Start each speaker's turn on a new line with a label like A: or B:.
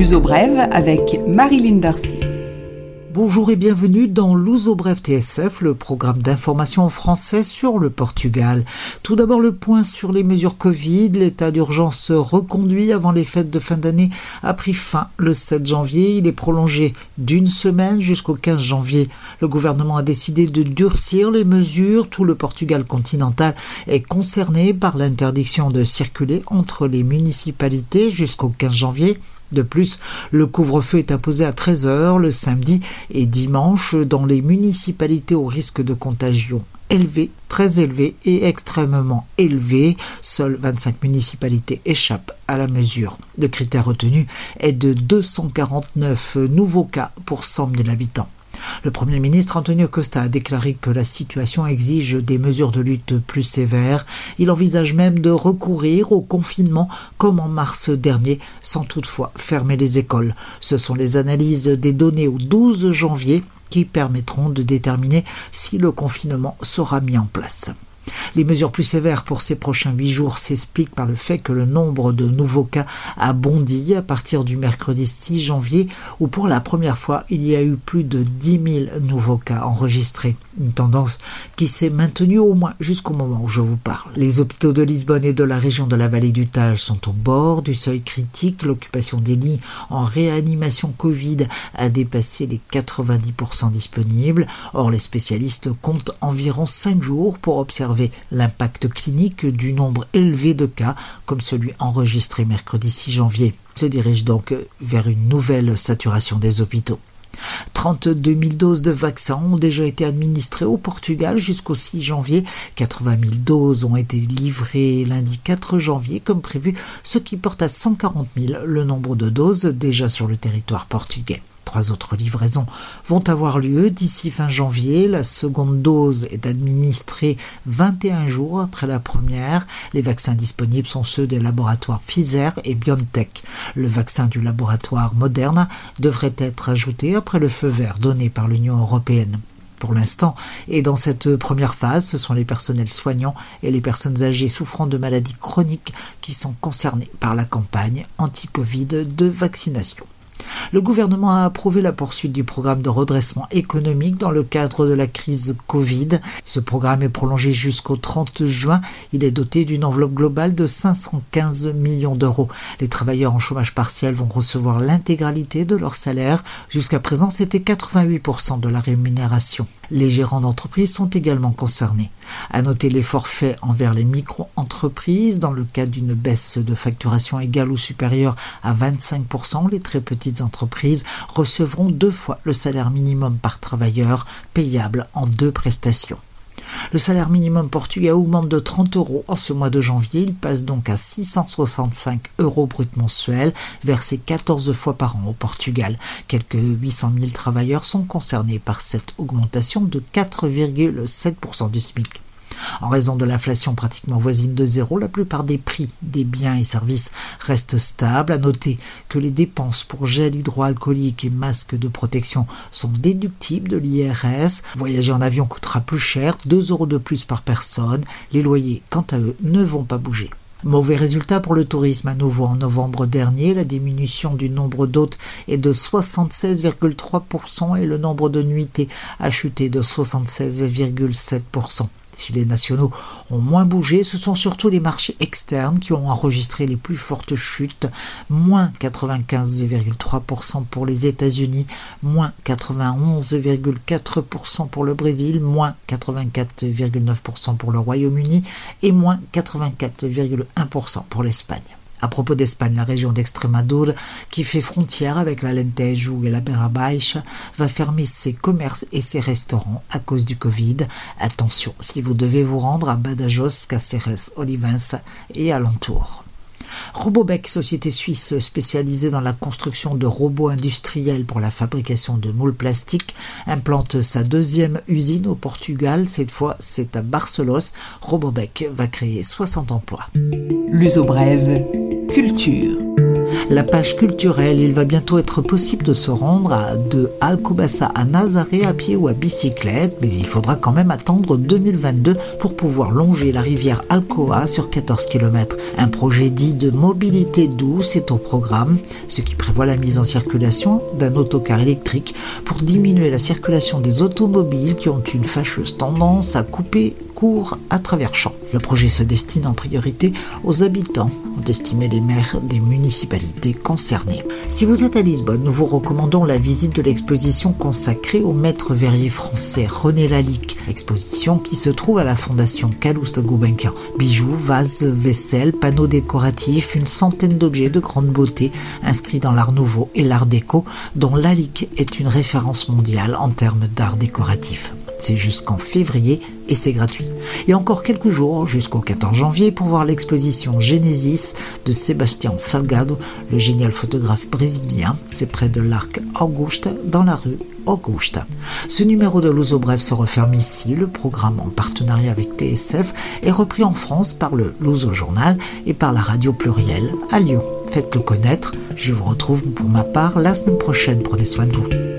A: L'uso brève avec Marilyn Darcy.
B: Bonjour et bienvenue dans l'Ouzo Bref TSF, le programme d'information en français sur le Portugal. Tout d'abord le point sur les mesures Covid. L'état d'urgence reconduit avant les fêtes de fin d'année a pris fin le 7 janvier. Il est prolongé d'une semaine jusqu'au 15 janvier. Le gouvernement a décidé de durcir les mesures. Tout le Portugal continental est concerné par l'interdiction de circuler entre les municipalités jusqu'au 15 janvier. De plus, le couvre-feu est imposé à 13h le samedi et dimanche dans les municipalités au risque de contagion élevé, très élevé et extrêmement élevé. Seules 25 municipalités échappent à la mesure. Le critère retenu est de 249 nouveaux cas pour 100 000 habitants. Le Premier ministre Antonio Costa a déclaré que la situation exige des mesures de lutte plus sévères. Il envisage même de recourir au confinement comme en mars dernier, sans toutefois fermer les écoles. Ce sont les analyses des données au 12 janvier qui permettront de déterminer si le confinement sera mis en place. Les mesures plus sévères pour ces prochains huit jours s'expliquent par le fait que le nombre de nouveaux cas a bondi à partir du mercredi 6 janvier où pour la première fois il y a eu plus de 10 000 nouveaux cas enregistrés. Une tendance qui s'est maintenue au moins jusqu'au moment où je vous parle. Les hôpitaux de Lisbonne et de la région de la vallée du Tage sont au bord du seuil critique. L'occupation des lits en réanimation Covid a dépassé les 90% disponibles. Or, les spécialistes comptent environ 5 jours pour observer l'impact clinique du nombre élevé de cas, comme celui enregistré mercredi 6 janvier. Se dirige donc vers une nouvelle saturation des hôpitaux. 32 000 doses de vaccins ont déjà été administrées au Portugal jusqu'au 6 janvier. 80 000 doses ont été livrées lundi 4 janvier comme prévu, ce qui porte à 140 000 le nombre de doses déjà sur le territoire portugais. Trois autres livraisons vont avoir lieu d'ici fin janvier. La seconde dose est administrée 21 jours après la première. Les vaccins disponibles sont ceux des laboratoires Pfizer et BioNTech. Le vaccin du laboratoire Moderna devrait être ajouté après le feu vert donné par l'Union européenne pour l'instant. Et dans cette première phase, ce sont les personnels soignants et les personnes âgées souffrant de maladies chroniques qui sont concernés par la campagne anti-Covid de vaccination. Le gouvernement a approuvé la poursuite du programme de redressement économique dans le cadre de la crise Covid. Ce programme est prolongé jusqu'au 30 juin. Il est doté d'une enveloppe globale de 515 millions d'euros. Les travailleurs en chômage partiel vont recevoir l'intégralité de leur salaire. Jusqu'à présent, c'était 88% de la rémunération. Les gérants d'entreprise sont également concernés. À noter les forfaits envers les micro-entreprises dans le cas d'une baisse de facturation égale ou supérieure à 25%. Les très petites entreprises recevront deux fois le salaire minimum par travailleur payable en deux prestations. Le salaire minimum portugais augmente de 30 euros en ce mois de janvier. Il passe donc à 665 euros brut mensuels, versés 14 fois par an au Portugal. Quelques 800 000 travailleurs sont concernés par cette augmentation de 4,7% du SMIC. En raison de l'inflation pratiquement voisine de zéro, la plupart des prix des biens et services restent stables. À noter que les dépenses pour gel hydroalcoolique et masques de protection sont déductibles de l'IRS. Voyager en avion coûtera plus cher, 2 euros de plus par personne. Les loyers, quant à eux, ne vont pas bouger. Mauvais résultat pour le tourisme à nouveau en novembre dernier. La diminution du nombre d'hôtes est de 76,3% et le nombre de nuitées a chuté de 76,7%. Si les nationaux ont moins bougé, ce sont surtout les marchés externes qui ont enregistré les plus fortes chutes, moins 95,3% pour les États-Unis, moins 91,4% pour le Brésil, moins 84,9% pour le Royaume-Uni et moins 84,1% pour l'Espagne. À propos d'Espagne, la région d'Extremadura, qui fait frontière avec la Lentejo et la Berra va fermer ses commerces et ses restaurants à cause du Covid. Attention si vous devez vous rendre à Badajoz, Cáceres, Olivens et alentours. Robobec, société suisse spécialisée dans la construction de robots industriels pour la fabrication de moules plastiques, implante sa deuxième usine au Portugal. Cette fois, c'est à Barcelos. Robobec va créer 60 emplois.
A: L'uso brève, culture.
B: La page culturelle. Il va bientôt être possible de se rendre à, de Alcobassa à Nazaré à pied ou à bicyclette, mais il faudra quand même attendre 2022 pour pouvoir longer la rivière Alcoa sur 14 km. Un projet dit de mobilité douce est au programme, ce qui prévoit la mise en circulation d'un autocar électrique pour diminuer la circulation des automobiles qui ont une fâcheuse tendance à couper à travers champs. Le projet se destine en priorité aux habitants, ont estimé les maires des municipalités concernées. Si vous êtes à Lisbonne, nous vous recommandons la visite de l'exposition consacrée au maître verrier français René Lalique, exposition qui se trouve à la fondation Calouste Goubenkian. Bijoux, vases, vaisselle, panneaux décoratifs, une centaine d'objets de grande beauté inscrits dans l'art nouveau et l'art déco, dont Lalique est une référence mondiale en termes d'art décoratif. C'est jusqu'en février et c'est gratuit. Et encore quelques jours jusqu'au 14 janvier pour voir l'exposition Genesis de Sébastien Salgado, le génial photographe brésilien. C'est près de l'arc Augusta dans la rue Augusta. Ce numéro de Luso Bref se referme ici. Le programme en partenariat avec TSF est repris en France par le Luso Journal et par la radio plurielle à Lyon. Faites-le connaître. Je vous retrouve pour ma part la semaine prochaine. Prenez soin de vous.